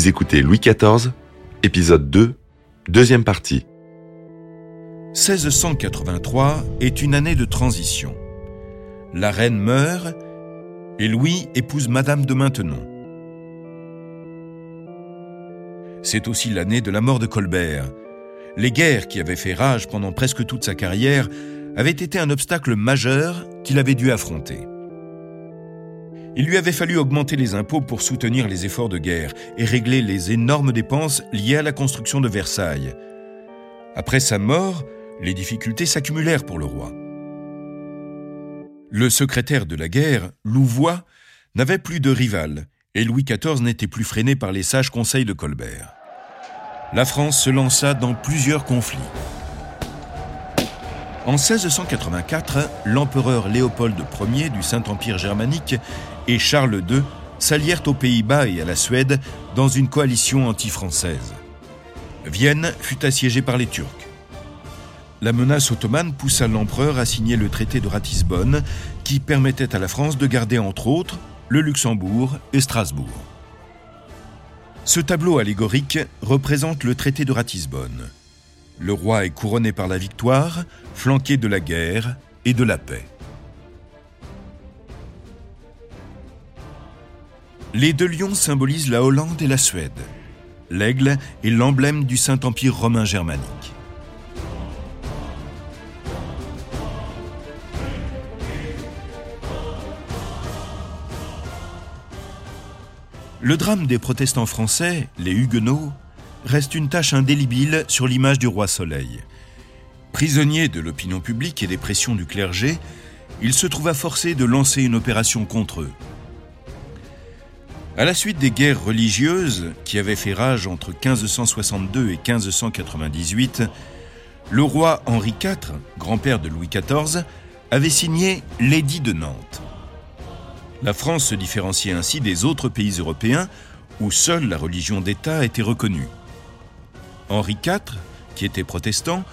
Vous écoutez Louis XIV, épisode 2, deuxième partie. 1683 est une année de transition. La reine meurt et Louis épouse Madame de Maintenon. C'est aussi l'année de la mort de Colbert. Les guerres qui avaient fait rage pendant presque toute sa carrière avaient été un obstacle majeur qu'il avait dû affronter. Il lui avait fallu augmenter les impôts pour soutenir les efforts de guerre et régler les énormes dépenses liées à la construction de Versailles. Après sa mort, les difficultés s'accumulèrent pour le roi. Le secrétaire de la guerre, Louvois, n'avait plus de rival, et Louis XIV n'était plus freiné par les sages conseils de Colbert. La France se lança dans plusieurs conflits. En 1684, l'empereur Léopold Ier du Saint-Empire germanique et Charles II s'allièrent aux Pays-Bas et à la Suède dans une coalition anti-française. Vienne fut assiégée par les Turcs. La menace ottomane poussa l'empereur à signer le traité de Ratisbonne qui permettait à la France de garder entre autres le Luxembourg et Strasbourg. Ce tableau allégorique représente le traité de Ratisbonne. Le roi est couronné par la victoire, flanqué de la guerre et de la paix. Les deux lions symbolisent la Hollande et la Suède. L'aigle est l'emblème du Saint-Empire romain germanique. Le drame des protestants français, les Huguenots, reste une tâche indélébile sur l'image du roi Soleil. Prisonnier de l'opinion publique et des pressions du clergé, il se trouva forcé de lancer une opération contre eux. À la suite des guerres religieuses qui avaient fait rage entre 1562 et 1598, le roi Henri IV, grand-père de Louis XIV, avait signé l'édit de Nantes. La France se différenciait ainsi des autres pays européens où seule la religion d'État était reconnue. Henri IV, qui était protestant,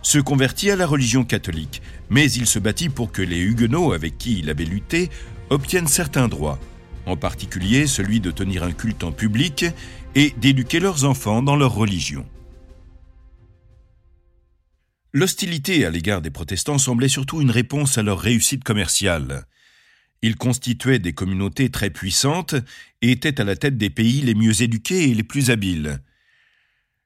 se convertit à la religion catholique, mais il se battit pour que les Huguenots avec qui il avait lutté obtiennent certains droits, en particulier celui de tenir un culte en public et d'éduquer leurs enfants dans leur religion. L'hostilité à l'égard des protestants semblait surtout une réponse à leur réussite commerciale. Ils constituaient des communautés très puissantes et étaient à la tête des pays les mieux éduqués et les plus habiles.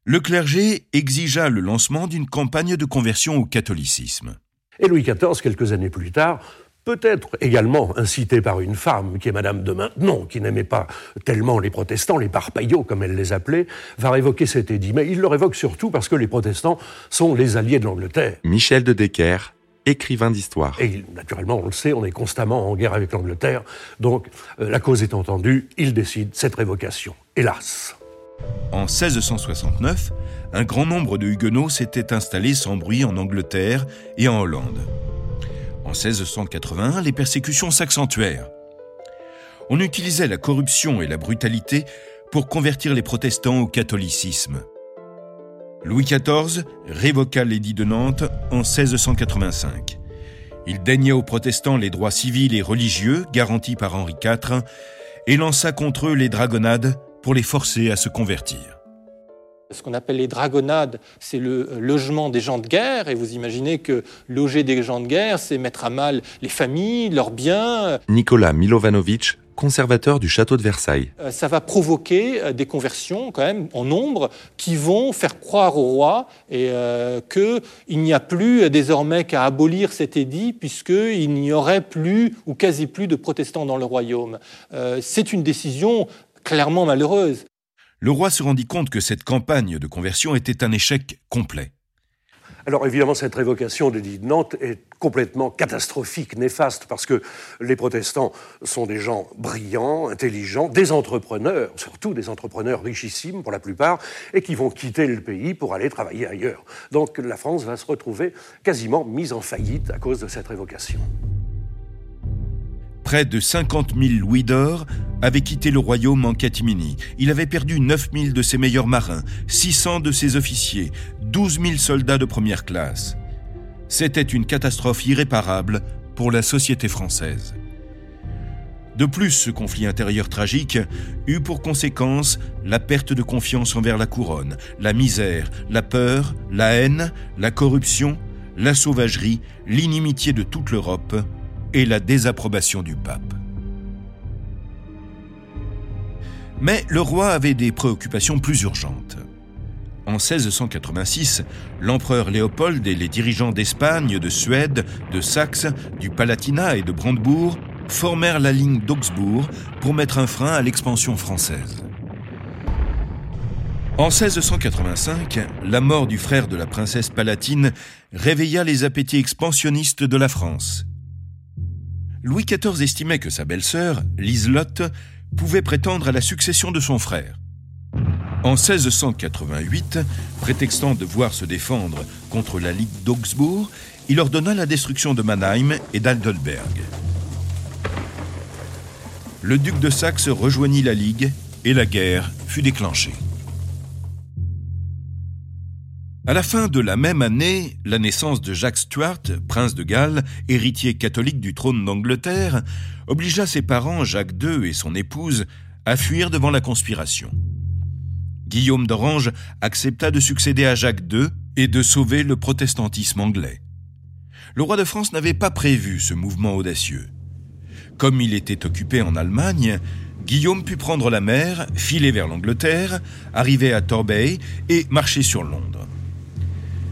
Le clergé exigea le lancement d'une campagne de conversion au catholicisme. Et Louis XIV, quelques années plus tard, peut-être également incité par une femme qui est Madame de Maintenon, qui n'aimait pas tellement les protestants, les parpaillots comme elle les appelait, va révoquer cet édit. Mais il le révoque surtout parce que les protestants sont les alliés de l'Angleterre. Michel de Decker, écrivain d'histoire. Et naturellement, on le sait, on est constamment en guerre avec l'Angleterre. Donc, euh, la cause est entendue, il décide cette révocation. Hélas. En 1669, un grand nombre de Huguenots s'étaient installés sans bruit en Angleterre et en Hollande. En 1681, les persécutions s'accentuèrent. On utilisait la corruption et la brutalité pour convertir les protestants au catholicisme. Louis XIV révoqua l'édit de Nantes en 1685. Il daigna aux protestants les droits civils et religieux garantis par Henri IV et lança contre eux les dragonnades pour les forcer à se convertir. Ce qu'on appelle les dragonnades, c'est le logement des gens de guerre. Et vous imaginez que loger des gens de guerre, c'est mettre à mal les familles, leurs biens. Nicolas Milovanovic, conservateur du château de Versailles. Euh, ça va provoquer euh, des conversions, quand même, en nombre, qui vont faire croire au roi et euh, qu'il n'y a plus désormais qu'à abolir cet édit, puisqu'il n'y aurait plus ou quasi plus de protestants dans le royaume. c'est une décision clairement malheureuse. Le roi se rendit compte que cette campagne de conversion était un échec complet. Alors évidemment, cette révocation de de Nantes est complètement catastrophique, néfaste, parce que les protestants sont des gens brillants, intelligents, des entrepreneurs, surtout des entrepreneurs richissimes pour la plupart, et qui vont quitter le pays pour aller travailler ailleurs. Donc la France va se retrouver quasiment mise en faillite à cause de cette révocation. Près de 50 000 louis d'or avaient quitté le royaume en catimini. Il avait perdu 9 000 de ses meilleurs marins, 600 de ses officiers, 12 000 soldats de première classe. C'était une catastrophe irréparable pour la société française. De plus, ce conflit intérieur tragique eut pour conséquence la perte de confiance envers la couronne, la misère, la peur, la haine, la corruption, la sauvagerie, l'inimitié de toute l'Europe et la désapprobation du pape. Mais le roi avait des préoccupations plus urgentes. En 1686, l'empereur Léopold et les dirigeants d'Espagne, de Suède, de Saxe, du Palatinat et de Brandebourg formèrent la ligne d'Augsbourg pour mettre un frein à l'expansion française. En 1685, la mort du frère de la princesse palatine réveilla les appétits expansionnistes de la France. Louis XIV estimait que sa belle-sœur, Liselotte, pouvait prétendre à la succession de son frère. En 1688, prétextant devoir se défendre contre la Ligue d'Augsbourg, il ordonna la destruction de Mannheim et d'Aldelberg. Le duc de Saxe rejoignit la Ligue et la guerre fut déclenchée. À la fin de la même année, la naissance de Jacques Stuart, prince de Galles, héritier catholique du trône d'Angleterre, obligea ses parents, Jacques II et son épouse, à fuir devant la conspiration. Guillaume d'Orange accepta de succéder à Jacques II et de sauver le protestantisme anglais. Le roi de France n'avait pas prévu ce mouvement audacieux. Comme il était occupé en Allemagne, Guillaume put prendre la mer, filer vers l'Angleterre, arriver à Torbay et marcher sur Londres.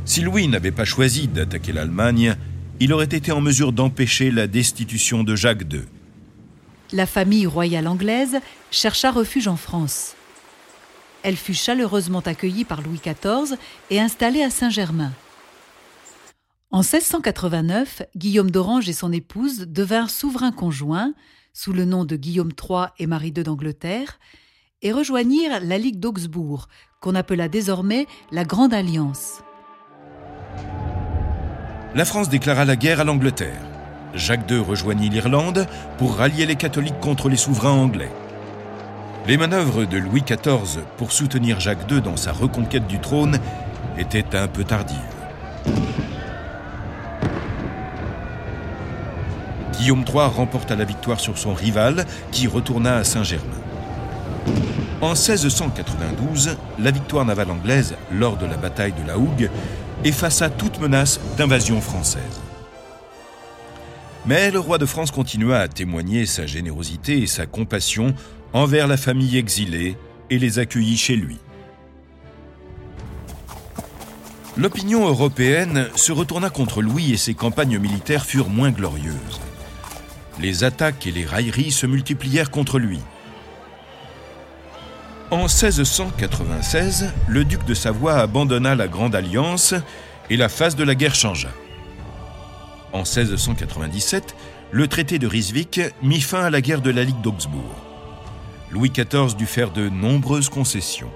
Si Louis n'avait pas choisi d'attaquer l'Allemagne, il aurait été en mesure d'empêcher la destitution de Jacques II. La famille royale anglaise chercha refuge en France. Elle fut chaleureusement accueillie par Louis XIV et installée à Saint-Germain. En 1689, Guillaume d'Orange et son épouse devinrent souverains conjoints sous le nom de Guillaume III et Marie II d'Angleterre et rejoignirent la Ligue d'Augsbourg, qu'on appela désormais la Grande Alliance. La France déclara la guerre à l'Angleterre. Jacques II rejoignit l'Irlande pour rallier les catholiques contre les souverains anglais. Les manœuvres de Louis XIV pour soutenir Jacques II dans sa reconquête du trône étaient un peu tardives. Guillaume III remporta la victoire sur son rival, qui retourna à Saint-Germain. En 1692, la victoire navale anglaise, lors de la bataille de la Hougue, effaça toute menace d'invasion française. Mais le roi de France continua à témoigner sa générosité et sa compassion envers la famille exilée et les accueillit chez lui. L'opinion européenne se retourna contre Louis et ses campagnes militaires furent moins glorieuses. Les attaques et les railleries se multiplièrent contre lui. En 1696, le duc de Savoie abandonna la Grande Alliance et la phase de la guerre changea. En 1697, le traité de Ryswick mit fin à la guerre de la Ligue d'Augsbourg. Louis XIV dut faire de nombreuses concessions.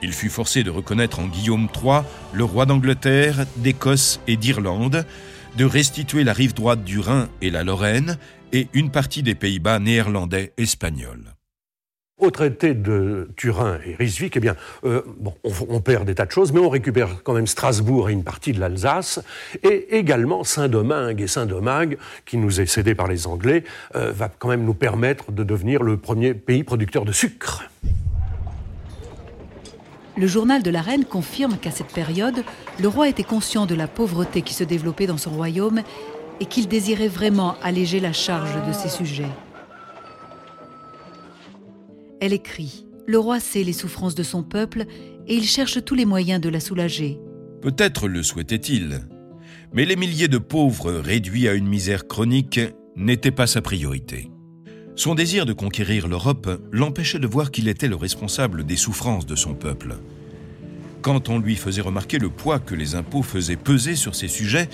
Il fut forcé de reconnaître en Guillaume III le roi d'Angleterre, d'Écosse et d'Irlande, de restituer la rive droite du Rhin et la Lorraine et une partie des Pays-Bas néerlandais espagnols. Au traité de Turin et Ryswick, eh bien, euh, bon, on, perd des tas de choses, mais on récupère quand même Strasbourg et une partie de l'Alsace, et également Saint-Domingue. Et Saint-Domingue, qui nous est cédé par les Anglais, euh, va quand même nous permettre de devenir le premier pays producteur de sucre. Le journal de la reine confirme qu'à cette période, le roi était conscient de la pauvreté qui se développait dans son royaume et qu'il désirait vraiment alléger la charge de ses sujets. Elle écrit Le roi sait les souffrances de son peuple et il cherche tous les moyens de la soulager. Peut-être le souhaitait-il, mais les milliers de pauvres réduits à une misère chronique n'étaient pas sa priorité. Son désir de conquérir l'Europe l'empêchait de voir qu'il était le responsable des souffrances de son peuple. Quand on lui faisait remarquer le poids que les impôts faisaient peser sur ses sujets,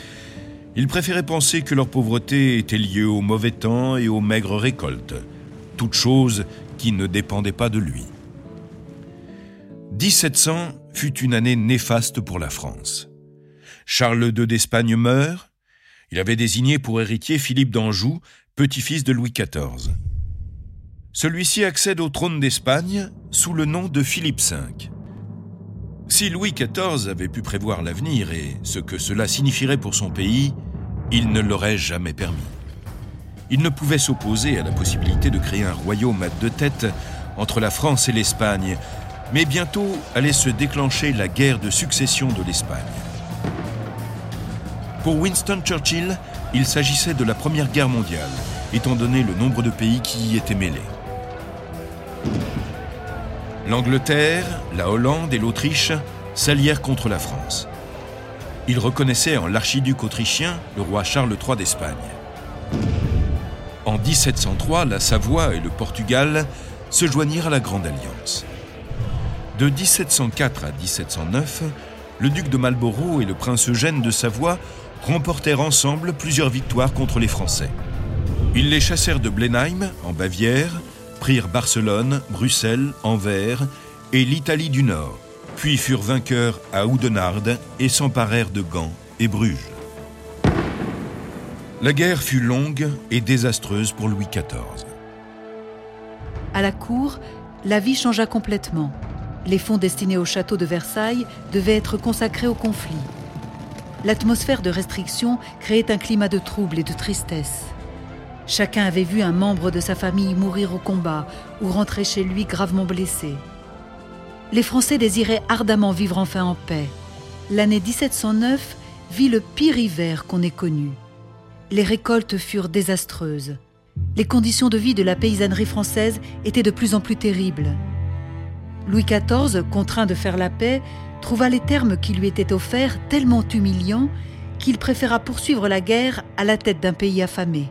il préférait penser que leur pauvreté était liée au mauvais temps et aux maigres récoltes, toutes choses qui ne dépendait pas de lui. 1700 fut une année néfaste pour la France. Charles II d'Espagne meurt. Il avait désigné pour héritier Philippe d'Anjou, petit-fils de Louis XIV. Celui-ci accède au trône d'Espagne sous le nom de Philippe V. Si Louis XIV avait pu prévoir l'avenir et ce que cela signifierait pour son pays, il ne l'aurait jamais permis. Il ne pouvait s'opposer à la possibilité de créer un royaume à deux têtes entre la France et l'Espagne, mais bientôt allait se déclencher la guerre de succession de l'Espagne. Pour Winston Churchill, il s'agissait de la Première Guerre mondiale, étant donné le nombre de pays qui y étaient mêlés. L'Angleterre, la Hollande et l'Autriche s'allièrent contre la France. Il reconnaissait en l'archiduc autrichien le roi Charles III d'Espagne. En 1703, la Savoie et le Portugal se joignirent à la Grande Alliance. De 1704 à 1709, le duc de Marlborough et le prince Eugène de Savoie remportèrent ensemble plusieurs victoires contre les Français. Ils les chassèrent de Blenheim, en Bavière, prirent Barcelone, Bruxelles, Anvers et l'Italie du Nord, puis furent vainqueurs à Oudenarde et s'emparèrent de Gand et Bruges. La guerre fut longue et désastreuse pour Louis XIV. À la cour, la vie changea complètement. Les fonds destinés au château de Versailles devaient être consacrés au conflit. L'atmosphère de restriction créait un climat de trouble et de tristesse. Chacun avait vu un membre de sa famille mourir au combat ou rentrer chez lui gravement blessé. Les Français désiraient ardemment vivre enfin en paix. L'année 1709 vit le pire hiver qu'on ait connu. Les récoltes furent désastreuses. Les conditions de vie de la paysannerie française étaient de plus en plus terribles. Louis XIV, contraint de faire la paix, trouva les termes qui lui étaient offerts tellement humiliants qu'il préféra poursuivre la guerre à la tête d'un pays affamé.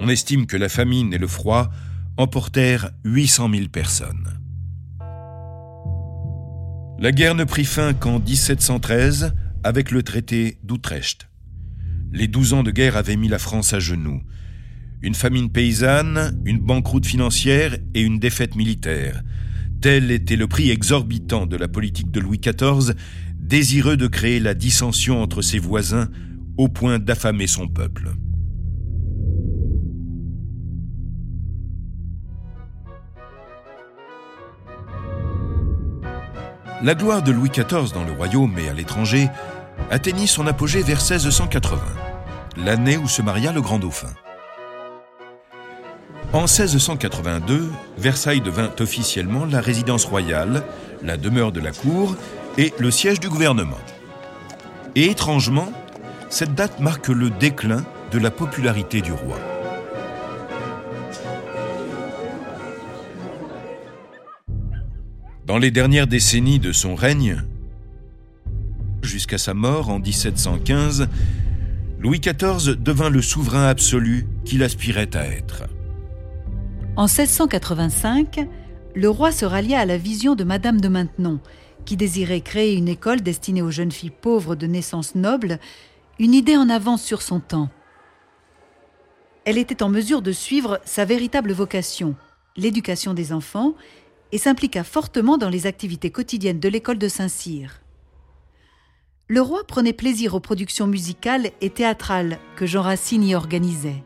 On estime que la famine et le froid emportèrent 800 000 personnes. La guerre ne prit fin qu'en 1713 avec le traité d'Utrecht. Les douze ans de guerre avaient mis la France à genoux. Une famine paysanne, une banqueroute financière et une défaite militaire. Tel était le prix exorbitant de la politique de Louis XIV, désireux de créer la dissension entre ses voisins au point d'affamer son peuple. La gloire de Louis XIV dans le royaume et à l'étranger atteignit son apogée vers 1680, l'année où se maria le grand dauphin. En 1682, Versailles devint officiellement la résidence royale, la demeure de la cour et le siège du gouvernement. Et étrangement, cette date marque le déclin de la popularité du roi. Dans les dernières décennies de son règne, jusqu'à sa mort en 1715, Louis XIV devint le souverain absolu qu'il aspirait à être. En 1685, le roi se rallia à la vision de Madame de Maintenon, qui désirait créer une école destinée aux jeunes filles pauvres de naissance noble, une idée en avance sur son temps. Elle était en mesure de suivre sa véritable vocation, l'éducation des enfants, et s'impliqua fortement dans les activités quotidiennes de l'école de Saint-Cyr. Le roi prenait plaisir aux productions musicales et théâtrales que Jean Racine y organisait.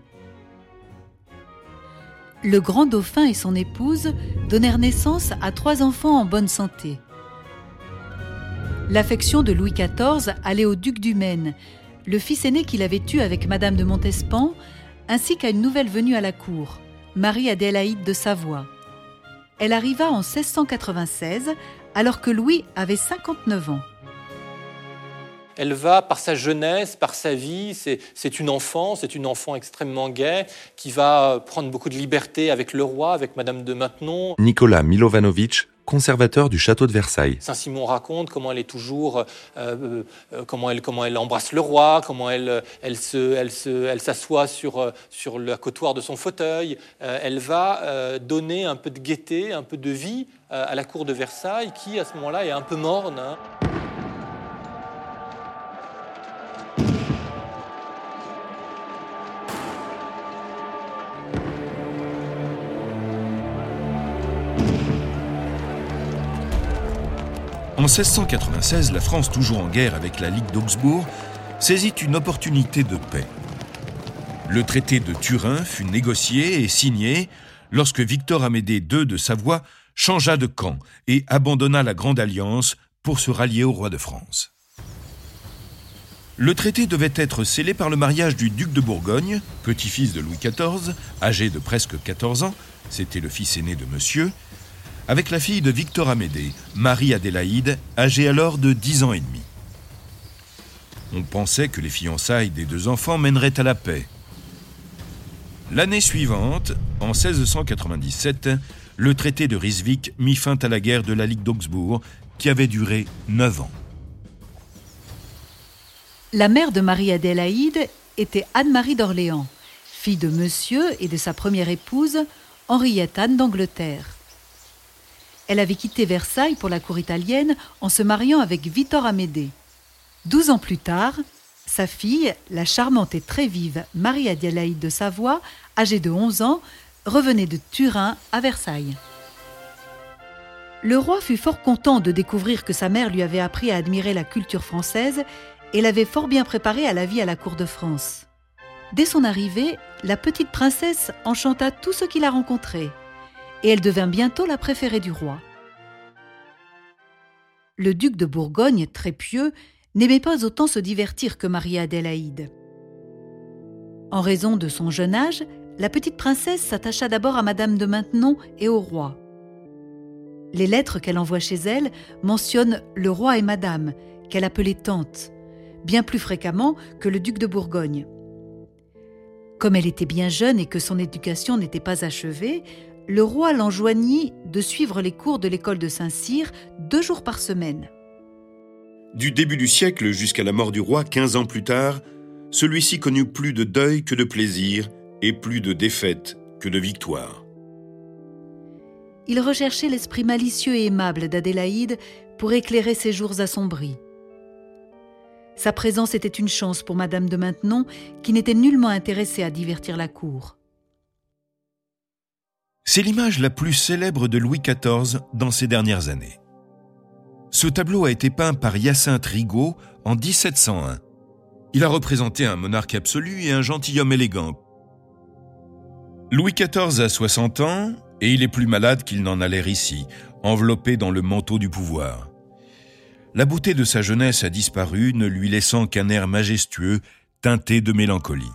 Le grand dauphin et son épouse donnèrent naissance à trois enfants en bonne santé. L'affection de Louis XIV allait au duc du Maine, le fils aîné qu'il avait eu avec Madame de Montespan, ainsi qu'à une nouvelle venue à la cour, Marie-Adélaïde de Savoie. Elle arriva en 1696, alors que Louis avait 59 ans. Elle va, par sa jeunesse, par sa vie, c'est une enfant, c'est une enfant extrêmement gaie, qui va prendre beaucoup de liberté avec le roi, avec Madame de Maintenon. Nicolas Milovanovic, conservateur du château de Versailles. Saint-Simon raconte comment elle est toujours, euh, euh, comment, elle, comment elle embrasse le roi, comment elle, elle, se, elle, se, elle s'assoit sur, euh, sur le côtoir de son fauteuil. elle va donner un peu de gaieté, un peu de vie à la cour de Versailles, qui à ce moment-là est un peu morne. Hein. 1696, la France, toujours en guerre avec la Ligue d'Augsbourg, saisit une opportunité de paix. Le traité de Turin fut négocié et signé lorsque Victor Amédée II de Savoie changea de camp et abandonna la Grande Alliance pour se rallier au roi de France. Le traité devait être scellé par le mariage du duc de Bourgogne, petit-fils de Louis XIV, âgé de presque 14 ans, c'était le fils aîné de monsieur, avec la fille de Victor Amédée, Marie-Adélaïde, âgée alors de 10 ans et demi. On pensait que les fiançailles des deux enfants mèneraient à la paix. L'année suivante, en 1697, le traité de Ryswick mit fin à la guerre de la Ligue d'Augsbourg, qui avait duré neuf ans. La mère de Marie-Adélaïde était Anne-Marie d'Orléans, fille de monsieur et de sa première épouse, Henriette Anne d'Angleterre. Elle avait quitté Versailles pour la cour italienne en se mariant avec Victor Amédée. Douze ans plus tard, sa fille, la charmante et très vive Marie-Adélaïde de Savoie, âgée de 11 ans, revenait de Turin à Versailles. Le roi fut fort content de découvrir que sa mère lui avait appris à admirer la culture française et l'avait fort bien préparée à la vie à la cour de France. Dès son arrivée, la petite princesse enchanta tous ceux qui la rencontraient, et elle devint bientôt la préférée du roi. Le duc de Bourgogne, très pieux, n'aimait pas autant se divertir que Marie-Adélaïde. En raison de son jeune âge, la petite princesse s'attacha d'abord à Madame de Maintenon et au roi. Les lettres qu'elle envoie chez elle mentionnent le roi et Madame, qu'elle appelait tante, bien plus fréquemment que le duc de Bourgogne. Comme elle était bien jeune et que son éducation n'était pas achevée, le roi l'enjoignit de suivre les cours de l'école de Saint-Cyr deux jours par semaine. Du début du siècle jusqu'à la mort du roi, quinze ans plus tard, celui-ci connut plus de deuil que de plaisir et plus de défaites que de victoires. Il recherchait l'esprit malicieux et aimable d'Adélaïde pour éclairer ses jours assombris. Sa présence était une chance pour Madame de Maintenon, qui n'était nullement intéressée à divertir la cour. C'est l'image la plus célèbre de Louis XIV dans ces dernières années. Ce tableau a été peint par Hyacinthe Rigaud en 1701. Il a représenté un monarque absolu et un gentilhomme élégant. Louis XIV a 60 ans et il est plus malade qu'il n'en a l'air ici, enveloppé dans le manteau du pouvoir la beauté de sa jeunesse a disparu, ne lui laissant qu'un air majestueux teinté de mélancolie.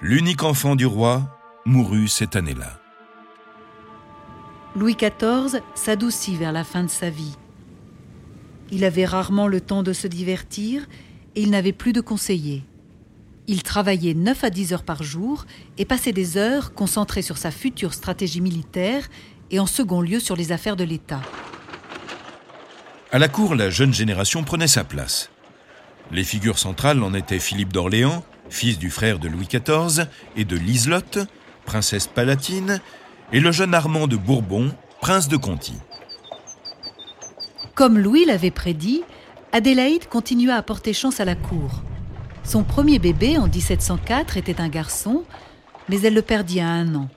L'unique enfant du roi mourut cette année-là. Louis XIV s'adoucit vers la fin de sa vie. Il avait rarement le temps de se divertir et il n'avait plus de conseillers. Il travaillait 9 à 10 heures par jour et passait des heures concentrées sur sa future stratégie militaire et en second lieu sur les affaires de l'État. À la cour, la jeune génération prenait sa place. Les figures centrales en étaient Philippe d'Orléans, fils du frère de Louis XIV, et de Liselotte, princesse palatine, et le jeune Armand de Bourbon, prince de Conti. Comme Louis l'avait prédit, Adélaïde continua à porter chance à la cour. Son premier bébé, en 1704, était un garçon, mais elle le perdit à un an.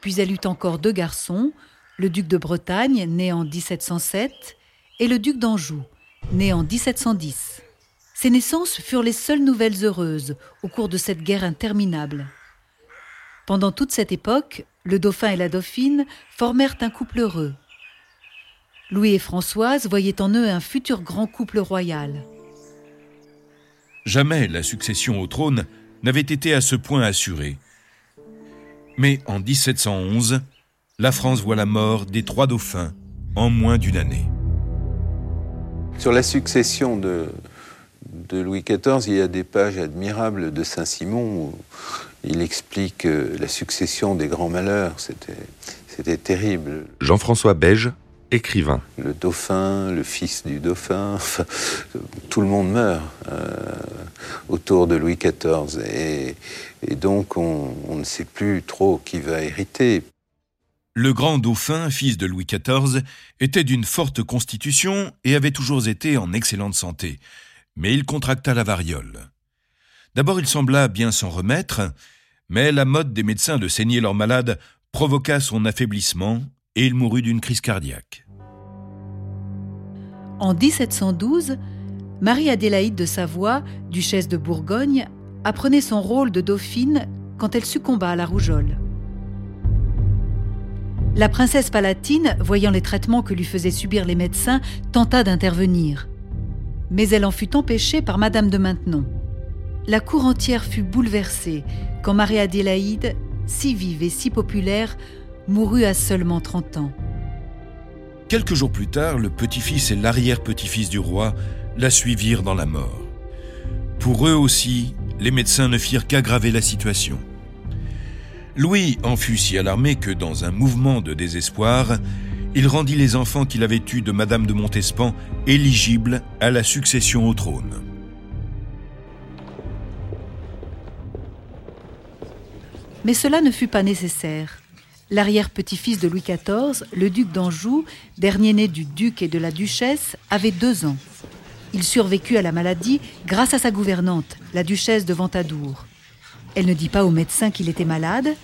Puis elle eut encore deux garçons, le duc de Bretagne, né en 1707, et le duc d'Anjou, né en 1710. Ces naissances furent les seules nouvelles heureuses au cours de cette guerre interminable. Pendant toute cette époque, le dauphin et la dauphine formèrent un couple heureux. Louis et Françoise voyaient en eux un futur grand couple royal. Jamais la succession au trône n'avait été à ce point assurée. Mais en 1711, la France voit la mort des trois dauphins en moins d'une année. Sur la succession de, de Louis XIV, il y a des pages admirables de Saint-Simon où il explique euh, la succession des grands malheurs. C'était terrible. Jean-François Beige, écrivain. Le dauphin, le fils du dauphin, tout le monde meurt euh, autour de Louis XIV. Et, donc on, on ne sait plus trop qui va hériter. Le grand dauphin, fils de Louis XIV, était d'une forte constitution et avait toujours été en excellente santé, mais il contracta la variole. D'abord il sembla bien s'en remettre, mais la mode des médecins de saigner leurs malades provoqua son affaiblissement et il mourut d'une crise cardiaque. En 1712, Marie-Adélaïde de Savoie, duchesse de Bourgogne, apprenait son rôle de dauphine quand elle succomba à la rougeole. La princesse palatine, voyant les traitements que lui faisaient subir les médecins, tenta d'intervenir. Mais elle en fut empêchée par Madame de Maintenon. La cour entière fut bouleversée quand Marie-Adélaïde, si vive et si populaire, mourut à seulement 30 ans. Quelques jours plus tard, le petit-fils et l'arrière-petit-fils du roi la suivirent dans la mort. Pour eux aussi, les médecins ne firent qu'aggraver la situation. Louis en fut si alarmé que, dans un mouvement de désespoir, il rendit les enfants qu'il avait eus de Madame de Montespan éligibles à la succession au trône. Mais cela ne fut pas nécessaire. L'arrière-petit-fils de Louis XIV, le duc d'Anjou, dernier né du duc et de la duchesse, avait deux ans. Il survécut à la maladie grâce à sa gouvernante, la duchesse de Ventadour. Elle ne dit pas au médecin qu'il était malade,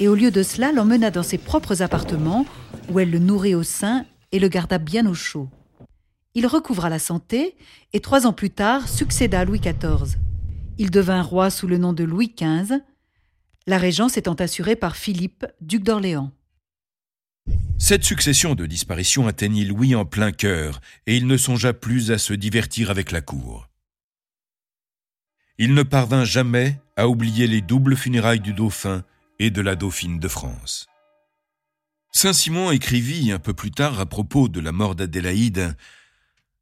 et au lieu de cela l'emmena dans ses propres appartements, où elle le nourrit au sein et le garda bien au chaud. Il recouvra la santé, et trois ans plus tard succéda à Louis XIV. Il devint roi sous le nom de Louis XV, la régence étant assurée par Philippe, duc d'Orléans. Cette succession de disparitions atteignit Louis en plein cœur, et il ne songea plus à se divertir avec la cour. Il ne parvint jamais à oublier les doubles funérailles du dauphin et de la dauphine de France. Saint-Simon écrivit un peu plus tard à propos de la mort d'Adélaïde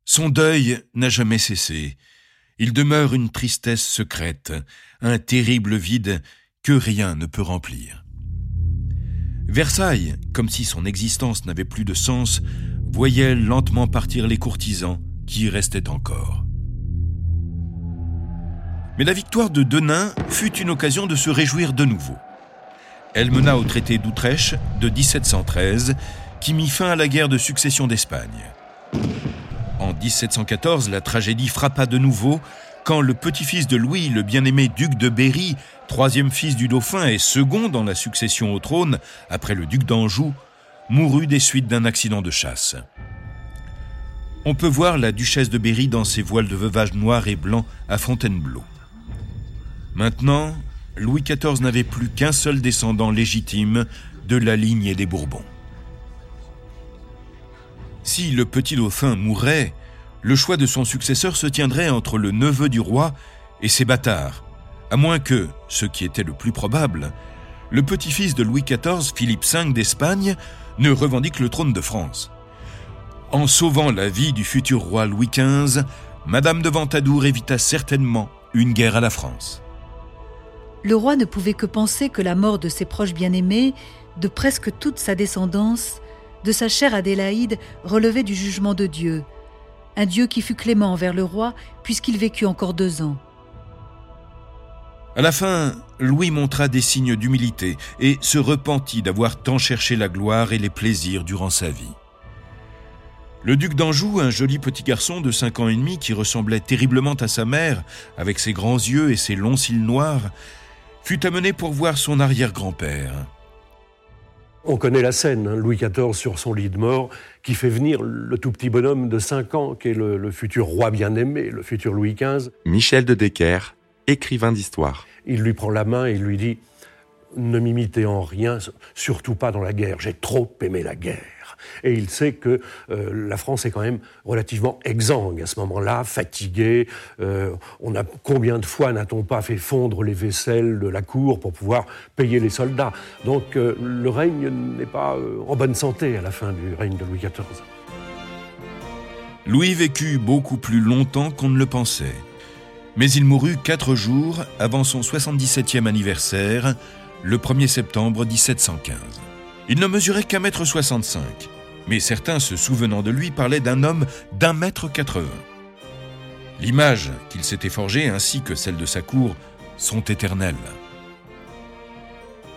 Son deuil n'a jamais cessé. Il demeure une tristesse secrète, un terrible vide que rien ne peut remplir. Versailles, comme si son existence n'avait plus de sens, voyait lentement partir les courtisans qui y restaient encore. Mais la victoire de Denain fut une occasion de se réjouir de nouveau. Elle mena au traité d'Outrèche de 1713, qui mit fin à la guerre de succession d'Espagne. En 1714, la tragédie frappa de nouveau quand le petit-fils de Louis, le bien-aimé duc de Berry, troisième fils du dauphin et second dans la succession au trône, après le duc d'Anjou, mourut des suites d'un accident de chasse. On peut voir la duchesse de Berry dans ses voiles de veuvage noir et blanc à Fontainebleau. Maintenant, Louis XIV n'avait plus qu'un seul descendant légitime de la lignée des Bourbons. Si le petit dauphin mourait, le choix de son successeur se tiendrait entre le neveu du roi et ses bâtards, à moins que, ce qui était le plus probable, le petit-fils de Louis XIV, Philippe V d'Espagne, ne revendique le trône de France. En sauvant la vie du futur roi Louis XV, Madame de Ventadour évita certainement une guerre à la France. Le roi ne pouvait que penser que la mort de ses proches bien-aimés, de presque toute sa descendance, de sa chère Adélaïde, relevait du jugement de Dieu, un Dieu qui fut clément envers le roi puisqu'il vécut encore deux ans. À la fin, Louis montra des signes d'humilité et se repentit d'avoir tant cherché la gloire et les plaisirs durant sa vie. Le duc d'Anjou, un joli petit garçon de cinq ans et demi qui ressemblait terriblement à sa mère, avec ses grands yeux et ses longs cils noirs, fut amené pour voir son arrière-grand-père. On connaît la scène, hein, Louis XIV sur son lit de mort, qui fait venir le tout petit bonhomme de 5 ans, qui est le, le futur roi bien-aimé, le futur Louis XV. Michel de Decker, écrivain d'histoire. Il lui prend la main et lui dit Ne m'imitez en rien, surtout pas dans la guerre. J'ai trop aimé la guerre. Et il sait que euh, la France est quand même relativement exsangue à ce moment-là, fatiguée. Euh, combien de fois n'a-t-on pas fait fondre les vaisselles de la cour pour pouvoir payer les soldats? Donc euh, le règne n'est pas en bonne santé à la fin du règne de Louis XIV. Louis vécut beaucoup plus longtemps qu'on ne le pensait. Mais il mourut quatre jours avant son 77e anniversaire, le 1er septembre 1715. Il ne mesurait qu'un mètre 65, mais certains se souvenant de lui parlaient d'un homme d'un mètre 80. L'image qu'il s'était forgée ainsi que celle de sa cour sont éternelles.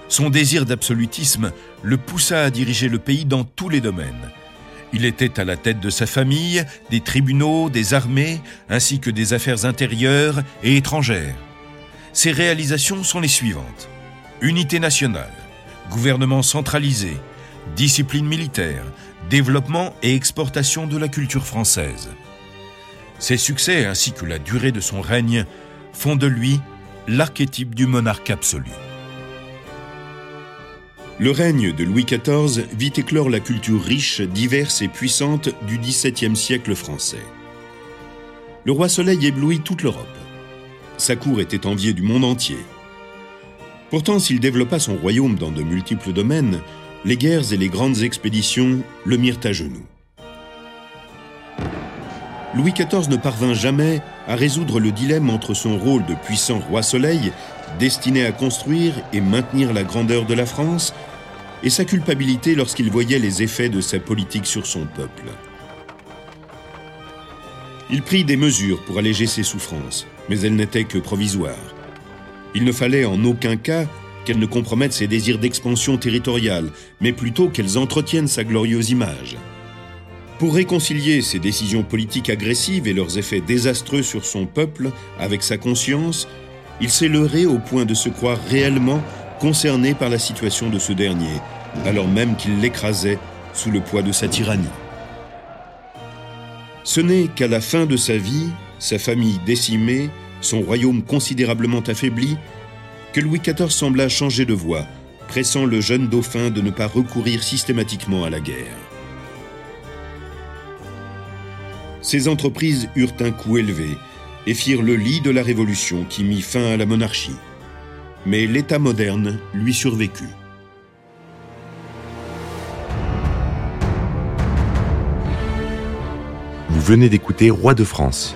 Son désir d'absolutisme le poussa à diriger le pays dans tous les domaines. Il était à la tête de sa famille, des tribunaux, des armées, ainsi que des affaires intérieures et étrangères. Ses réalisations sont les suivantes. Unité nationale, gouvernement centralisé, discipline militaire, développement et exportation de la culture française. Ses succès ainsi que la durée de son règne font de lui l'archétype du monarque absolu. Le règne de Louis XIV vit éclore la culture riche, diverse et puissante du XVIIe siècle français. le roi Soleil éblouit toute l'Europe. Sa cour était enviée du monde entier. Pourtant, s'il développa son royaume dans de multiples domaines, les guerres et les grandes expéditions le mirent à genoux. Louis XIV ne parvint jamais à résoudre le dilemme entre son rôle de puissant roi soleil, destiné à construire et maintenir la grandeur de la France, et sa culpabilité lorsqu'il voyait les effets de sa politique sur son peuple. Il prit des mesures pour alléger ses souffrances, mais elles n'étaient que provisoires. Il ne fallait en aucun cas qu'elles ne compromettent ses désirs d'expansion territoriale, mais plutôt qu'elles entretiennent sa glorieuse image. Pour réconcilier ses décisions politiques agressives et leurs effets désastreux sur son peuple avec sa conscience, il s'est leurré au point de se croire réellement concerné par la situation de ce dernier, alors même qu'il l'écrasait sous le poids de sa tyrannie. Ce n'est qu'à la fin de sa vie, sa famille décimée, son royaume considérablement affaibli, que Louis XIV sembla changer de voie, pressant le jeune dauphin de ne pas recourir systématiquement à la guerre. Ces entreprises eurent un coût élevé et firent le lit de la Révolution qui mit fin à la monarchie. Mais l'État moderne lui survécut. Vous venez d'écouter Roi de France.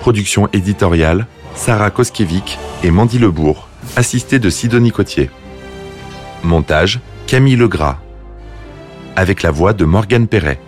Production éditoriale Sarah Koskiewicz et Mandy Lebourg, assistée de Sidonie Cotier. Montage Camille Legras. Avec la voix de Morgane Perret.